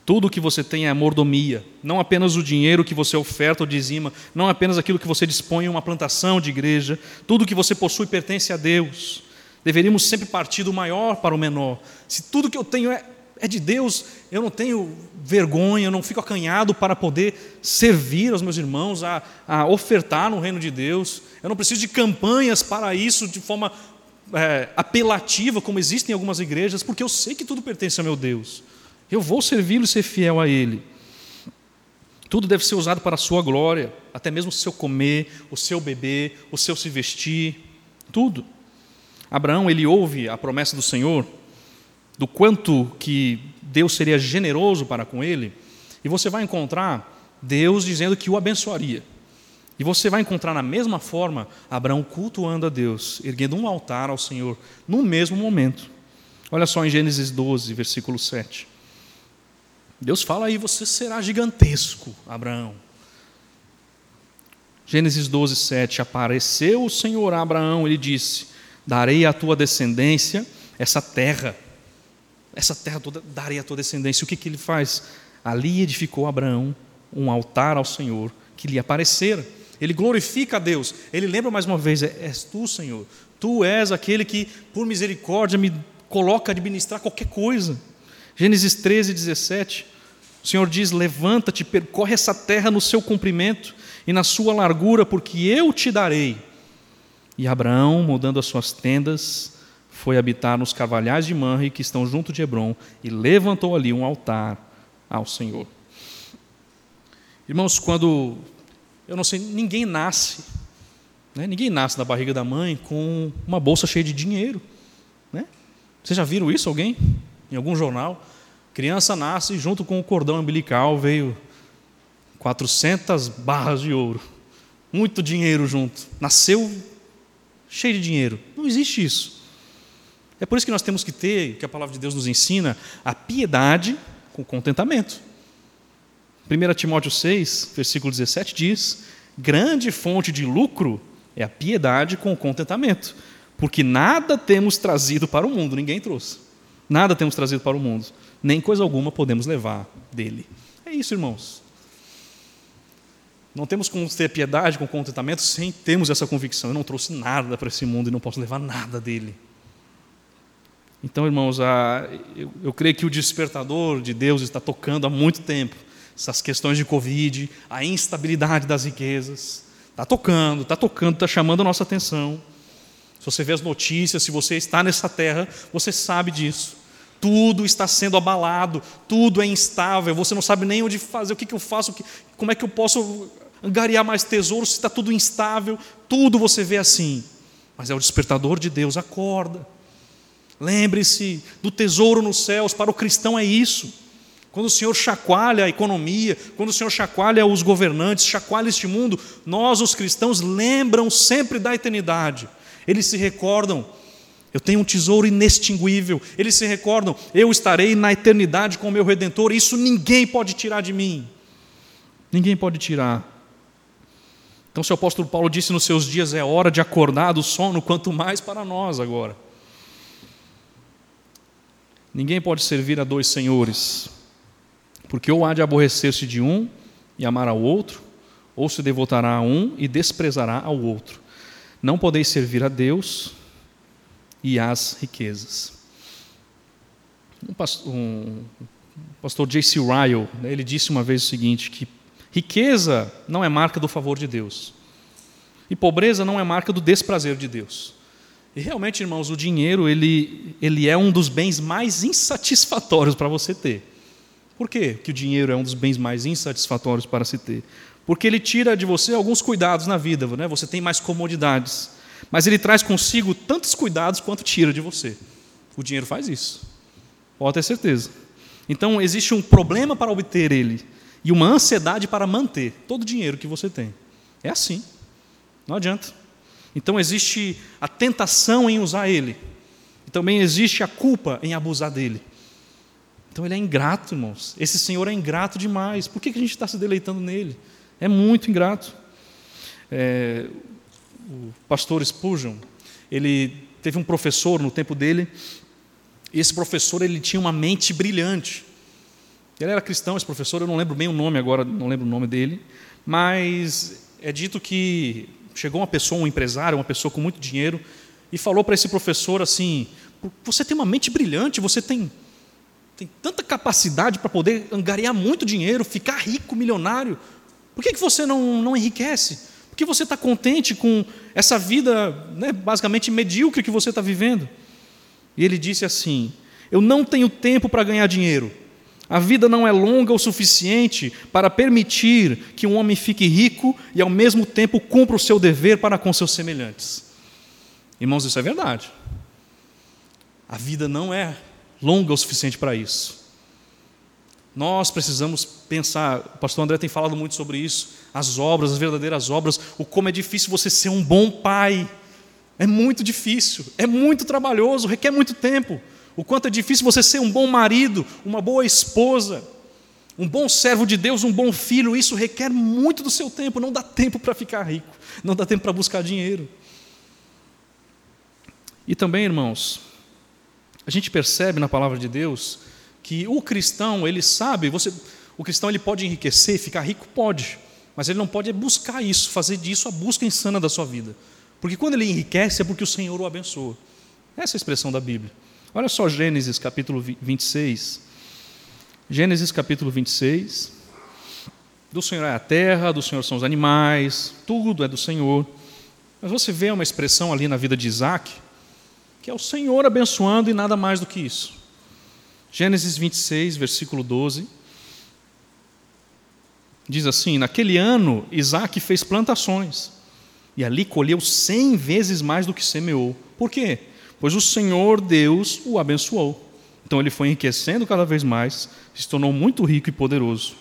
Tudo o que você tem é mordomia, não apenas o dinheiro que você oferta ou dizima, não apenas aquilo que você dispõe em uma plantação de igreja, tudo o que você possui pertence a Deus. Deveríamos sempre partir do maior para o menor. Se tudo que eu tenho é, é de Deus, eu não tenho vergonha, eu não fico acanhado para poder servir aos meus irmãos, a, a ofertar no reino de Deus. Eu não preciso de campanhas para isso de forma é, apelativa, como existem em algumas igrejas, porque eu sei que tudo pertence ao meu Deus. Eu vou servi-lo e ser fiel a Ele. Tudo deve ser usado para a sua glória, até mesmo o seu comer, o seu beber, o seu se vestir, tudo. Abraão, ele ouve a promessa do Senhor, do quanto que Deus seria generoso para com ele, e você vai encontrar Deus dizendo que o abençoaria. E você vai encontrar na mesma forma Abraão cultuando a Deus, erguendo um altar ao Senhor, no mesmo momento. Olha só em Gênesis 12, versículo 7. Deus fala aí, você será gigantesco, Abraão. Gênesis 12, 7. Apareceu o Senhor a Abraão, ele disse: Darei à tua descendência essa terra. Essa terra toda, darei à tua descendência. O que, que ele faz? Ali edificou Abraão um altar ao Senhor que lhe aparecera. Ele glorifica a Deus. Ele lembra mais uma vez: é, És tu, Senhor. Tu és aquele que, por misericórdia, me coloca a administrar qualquer coisa. Gênesis 13, 17. O Senhor diz: Levanta-te, percorre essa terra no seu comprimento e na sua largura, porque eu te darei. E Abraão, mudando as suas tendas, foi habitar nos carvalhais de Manre, que estão junto de Hebron, e levantou ali um altar ao Senhor. Irmãos, quando eu não sei, ninguém nasce, né? ninguém nasce na barriga da mãe com uma bolsa cheia de dinheiro. Né? Vocês já viram isso, alguém? em algum jornal. Criança nasce junto com o cordão umbilical veio 400 barras de ouro. Muito dinheiro junto. Nasceu cheio de dinheiro. Não existe isso. É por isso que nós temos que ter, que a palavra de Deus nos ensina, a piedade com contentamento. 1 Timóteo 6, versículo 17 diz: Grande fonte de lucro é a piedade com o contentamento, porque nada temos trazido para o mundo, ninguém trouxe. Nada temos trazido para o mundo, nem coisa alguma podemos levar dele. É isso, irmãos. Não temos como ter piedade com contentamento sem termos essa convicção. Eu não trouxe nada para esse mundo e não posso levar nada dele. Então, irmãos, a, eu, eu creio que o despertador de Deus está tocando há muito tempo. Essas questões de Covid, a instabilidade das riquezas. Está tocando, está tocando, está chamando a nossa atenção. Se você vê as notícias, se você está nessa terra, você sabe disso. Tudo está sendo abalado, tudo é instável, você não sabe nem onde fazer, o que, que eu faço, como é que eu posso angariar mais tesouros se está tudo instável, tudo você vê assim. Mas é o despertador de Deus, acorda. Lembre-se do tesouro nos céus, para o cristão é isso. Quando o Senhor chacoalha a economia, quando o Senhor chacoalha os governantes, chacoalha este mundo, nós, os cristãos, lembram sempre da eternidade. Eles se recordam, eu tenho um tesouro inextinguível. Eles se recordam, eu estarei na eternidade com o meu redentor. Isso ninguém pode tirar de mim. Ninguém pode tirar. Então, se o apóstolo Paulo disse nos seus dias, é hora de acordar do sono, quanto mais para nós agora. Ninguém pode servir a dois senhores, porque ou há de aborrecer-se de um e amar ao outro, ou se devotará a um e desprezará ao outro. Não podeis servir a Deus e às riquezas. Um pastor, um, pastor J.C. Ryle, né, ele disse uma vez o seguinte, que riqueza não é marca do favor de Deus, e pobreza não é marca do desprazer de Deus. E realmente, irmãos, o dinheiro ele, ele é um dos bens mais insatisfatórios para você ter. Por quê que o dinheiro é um dos bens mais insatisfatórios para se ter? Porque ele tira de você alguns cuidados na vida, né? você tem mais comodidades. Mas ele traz consigo tantos cuidados quanto tira de você. O dinheiro faz isso. Pode ter certeza. Então, existe um problema para obter ele e uma ansiedade para manter todo o dinheiro que você tem. É assim. Não adianta. Então, existe a tentação em usar ele. E também existe a culpa em abusar dele. Então, ele é ingrato, irmãos. Esse Senhor é ingrato demais. Por que a gente está se deleitando nele? É muito ingrato. É, o pastor Spurgeon, ele teve um professor no tempo dele, e esse professor ele tinha uma mente brilhante. Ele era cristão, esse professor, eu não lembro bem o nome agora, não lembro o nome dele, mas é dito que chegou uma pessoa, um empresário, uma pessoa com muito dinheiro, e falou para esse professor assim: Você tem uma mente brilhante, você tem, tem tanta capacidade para poder angariar muito dinheiro, ficar rico, milionário, por que, que você não, não enriquece? Por que você está contente com essa vida né, basicamente medíocre que você está vivendo? E ele disse assim: Eu não tenho tempo para ganhar dinheiro. A vida não é longa o suficiente para permitir que um homem fique rico e ao mesmo tempo cumpra o seu dever para com seus semelhantes. Irmãos, isso é verdade. A vida não é longa o suficiente para isso. Nós precisamos pensar, o pastor André tem falado muito sobre isso, as obras, as verdadeiras obras, o como é difícil você ser um bom pai. É muito difícil, é muito trabalhoso, requer muito tempo. O quanto é difícil você ser um bom marido, uma boa esposa, um bom servo de Deus, um bom filho, isso requer muito do seu tempo, não dá tempo para ficar rico, não dá tempo para buscar dinheiro. E também, irmãos, a gente percebe na palavra de Deus que o cristão, ele sabe, você, o cristão ele pode enriquecer, ficar rico, pode, mas ele não pode buscar isso, fazer disso a busca insana da sua vida. Porque quando ele enriquece é porque o Senhor o abençoa. Essa é a expressão da Bíblia. Olha só Gênesis capítulo 26. Gênesis capítulo 26. Do Senhor é a terra, do Senhor são os animais, tudo é do Senhor. Mas você vê uma expressão ali na vida de Isaac, que é o Senhor abençoando e nada mais do que isso. Gênesis 26, versículo 12. Diz assim: Naquele ano, Isaac fez plantações, e ali colheu cem vezes mais do que semeou. Por quê? Pois o Senhor Deus o abençoou. Então ele foi enriquecendo cada vez mais, se tornou muito rico e poderoso.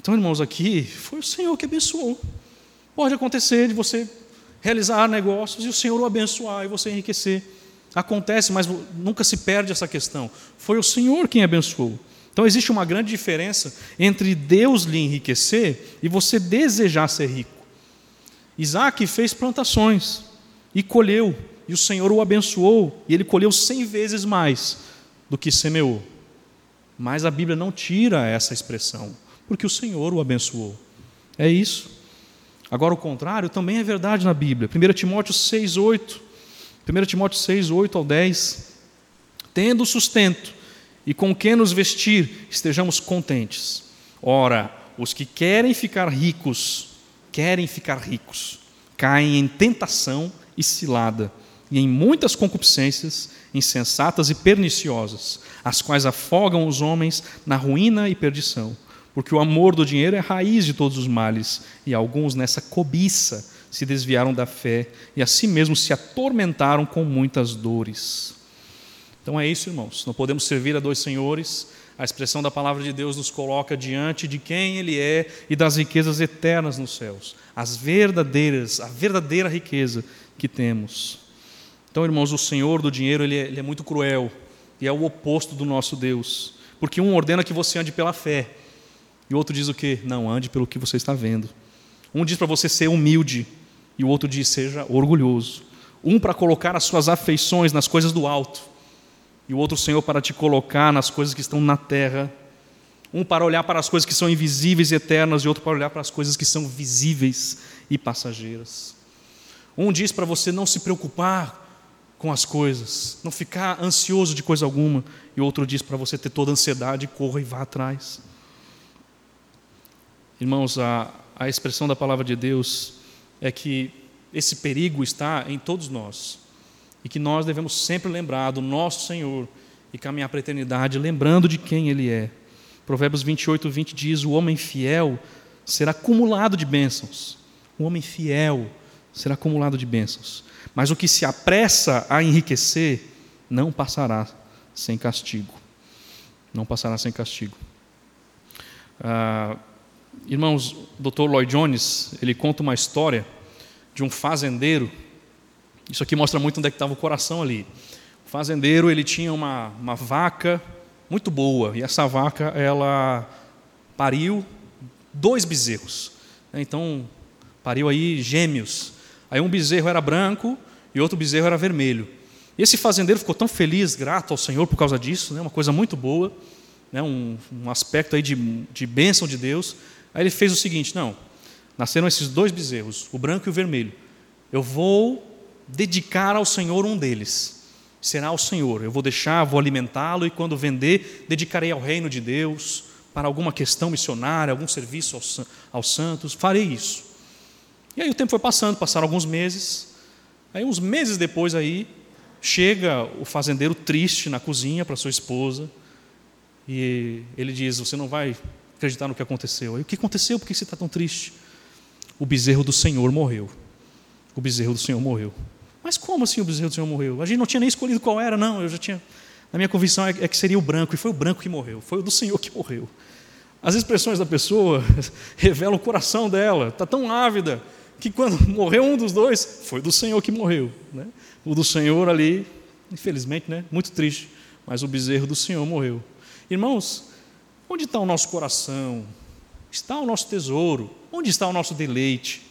Então, irmãos, aqui foi o Senhor que abençoou. Pode acontecer de você realizar negócios e o Senhor o abençoar e você enriquecer. Acontece, mas nunca se perde essa questão. Foi o Senhor quem abençoou. Então existe uma grande diferença entre Deus lhe enriquecer e você desejar ser rico. Isaac fez plantações e colheu, e o Senhor o abençoou, e ele colheu cem vezes mais do que semeou. Mas a Bíblia não tira essa expressão, porque o Senhor o abençoou. É isso. Agora, o contrário também é verdade na Bíblia. 1 Timóteo 6, 8. 1 Timóteo 6, 8 ao 10, tendo sustento e com que nos vestir, estejamos contentes. Ora, os que querem ficar ricos, querem ficar ricos, caem em tentação e cilada, e em muitas concupiscências insensatas e perniciosas, as quais afogam os homens na ruína e perdição. Porque o amor do dinheiro é a raiz de todos os males, e alguns nessa cobiça se desviaram da fé e a si mesmos se atormentaram com muitas dores. Então é isso, irmãos. Não podemos servir a dois senhores. A expressão da palavra de Deus nos coloca diante de quem Ele é e das riquezas eternas nos céus, as verdadeiras, a verdadeira riqueza que temos. Então, irmãos, o Senhor do dinheiro ele é, ele é muito cruel e é o oposto do nosso Deus, porque um ordena que você ande pela fé e o outro diz o quê? Não, ande pelo que você está vendo. Um diz para você ser humilde e o outro diz seja orgulhoso. Um para colocar as suas afeições nas coisas do alto e o outro Senhor para te colocar nas coisas que estão na terra. Um para olhar para as coisas que são invisíveis e eternas, e outro para olhar para as coisas que são visíveis e passageiras. Um diz para você não se preocupar com as coisas, não ficar ansioso de coisa alguma, e outro diz para você ter toda a ansiedade, corra e vá atrás. Irmãos, a, a expressão da palavra de Deus é que esse perigo está em todos nós e que nós devemos sempre lembrar do nosso Senhor e caminhar para a eternidade lembrando de quem Ele é. Provérbios 28, 20 diz: O homem fiel será acumulado de bênçãos. O homem fiel será acumulado de bênçãos. Mas o que se apressa a enriquecer não passará sem castigo. Não passará sem castigo. Ah, irmãos, o Dr. Lloyd Jones ele conta uma história de um fazendeiro isso aqui mostra muito onde é que estava o coração ali. O fazendeiro ele tinha uma, uma vaca muito boa e essa vaca ela pariu dois bezerros. Então pariu aí gêmeos. Aí um bezerro era branco e outro bezerro era vermelho. E esse fazendeiro ficou tão feliz, grato ao Senhor por causa disso, né? uma coisa muito boa, né? um, um aspecto aí de, de bênção de Deus. Aí ele fez o seguinte: não, nasceram esses dois bezerros, o branco e o vermelho. Eu vou dedicar ao Senhor um deles. Será ao Senhor. Eu vou deixar, vou alimentá-lo e quando vender, dedicarei ao reino de Deus, para alguma questão missionária, algum serviço aos, aos santos. Farei isso. E aí o tempo foi passando, passaram alguns meses. Aí uns meses depois aí chega o fazendeiro triste na cozinha para sua esposa e ele diz: "Você não vai acreditar no que aconteceu". Aí, o que aconteceu? Por que você está tão triste? O bezerro do Senhor morreu. O bezerro do Senhor morreu. Mas como assim o bezerro do Senhor morreu? A gente não tinha nem escolhido qual era, não. Eu já tinha. A minha convicção é, é que seria o branco, e foi o branco que morreu, foi o do Senhor que morreu. As expressões da pessoa revelam o coração dela, está tão ávida, que quando morreu um dos dois, foi do Senhor que morreu. Né? O do Senhor ali, infelizmente, né? muito triste, mas o bezerro do Senhor morreu. Irmãos, onde está o nosso coração? Está o nosso tesouro? Onde está o nosso deleite?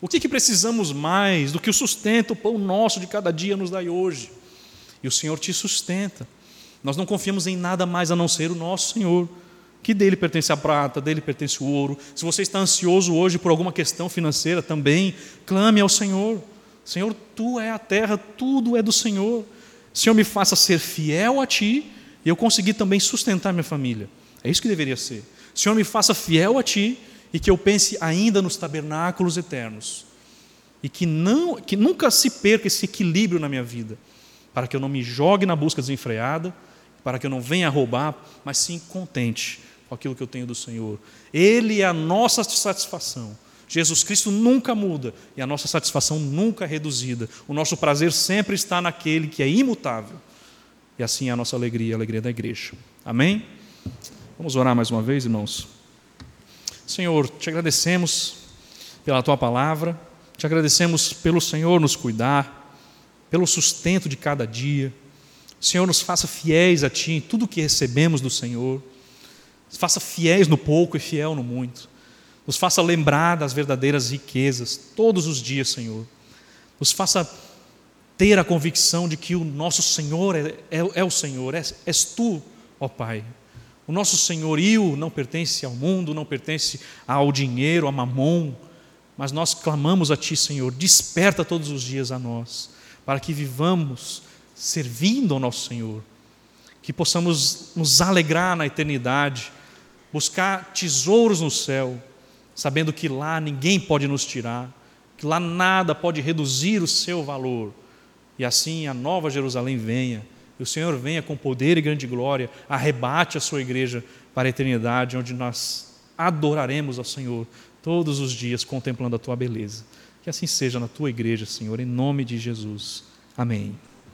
O que, que precisamos mais do que o sustento, o pão nosso de cada dia nos dai hoje? E o Senhor te sustenta. Nós não confiamos em nada mais a não ser o nosso Senhor, que dele pertence a prata, dele pertence o ouro. Se você está ansioso hoje por alguma questão financeira também, clame ao Senhor. Senhor, tu é a terra, tudo é do Senhor. Senhor, me faça ser fiel a ti e eu conseguir também sustentar minha família. É isso que deveria ser. Senhor, me faça fiel a ti e que eu pense ainda nos tabernáculos eternos. E que, não, que nunca se perca esse equilíbrio na minha vida, para que eu não me jogue na busca desenfreada, para que eu não venha roubar, mas sim contente com aquilo que eu tenho do Senhor. Ele é a nossa satisfação. Jesus Cristo nunca muda e a nossa satisfação nunca é reduzida. O nosso prazer sempre está naquele que é imutável. E assim é a nossa alegria, a alegria da igreja. Amém? Vamos orar mais uma vez, irmãos. Senhor, te agradecemos pela tua palavra, te agradecemos pelo Senhor nos cuidar, pelo sustento de cada dia. Senhor, nos faça fiéis a Ti em tudo que recebemos do Senhor. Faça fiéis no pouco e fiel no muito. Nos faça lembrar das verdadeiras riquezas todos os dias, Senhor. Nos faça ter a convicção de que o nosso Senhor é, é, é o Senhor, és, és Tu, ó Pai. O nosso senhorio não pertence ao mundo, não pertence ao dinheiro, a mamon, mas nós clamamos a Ti, Senhor, desperta todos os dias a nós, para que vivamos servindo ao nosso Senhor, que possamos nos alegrar na eternidade, buscar tesouros no céu, sabendo que lá ninguém pode nos tirar, que lá nada pode reduzir o seu valor. E assim a nova Jerusalém venha, e o Senhor venha com poder e grande glória, arrebate a sua igreja para a eternidade, onde nós adoraremos ao Senhor todos os dias, contemplando a tua beleza. Que assim seja na tua igreja, Senhor, em nome de Jesus. Amém.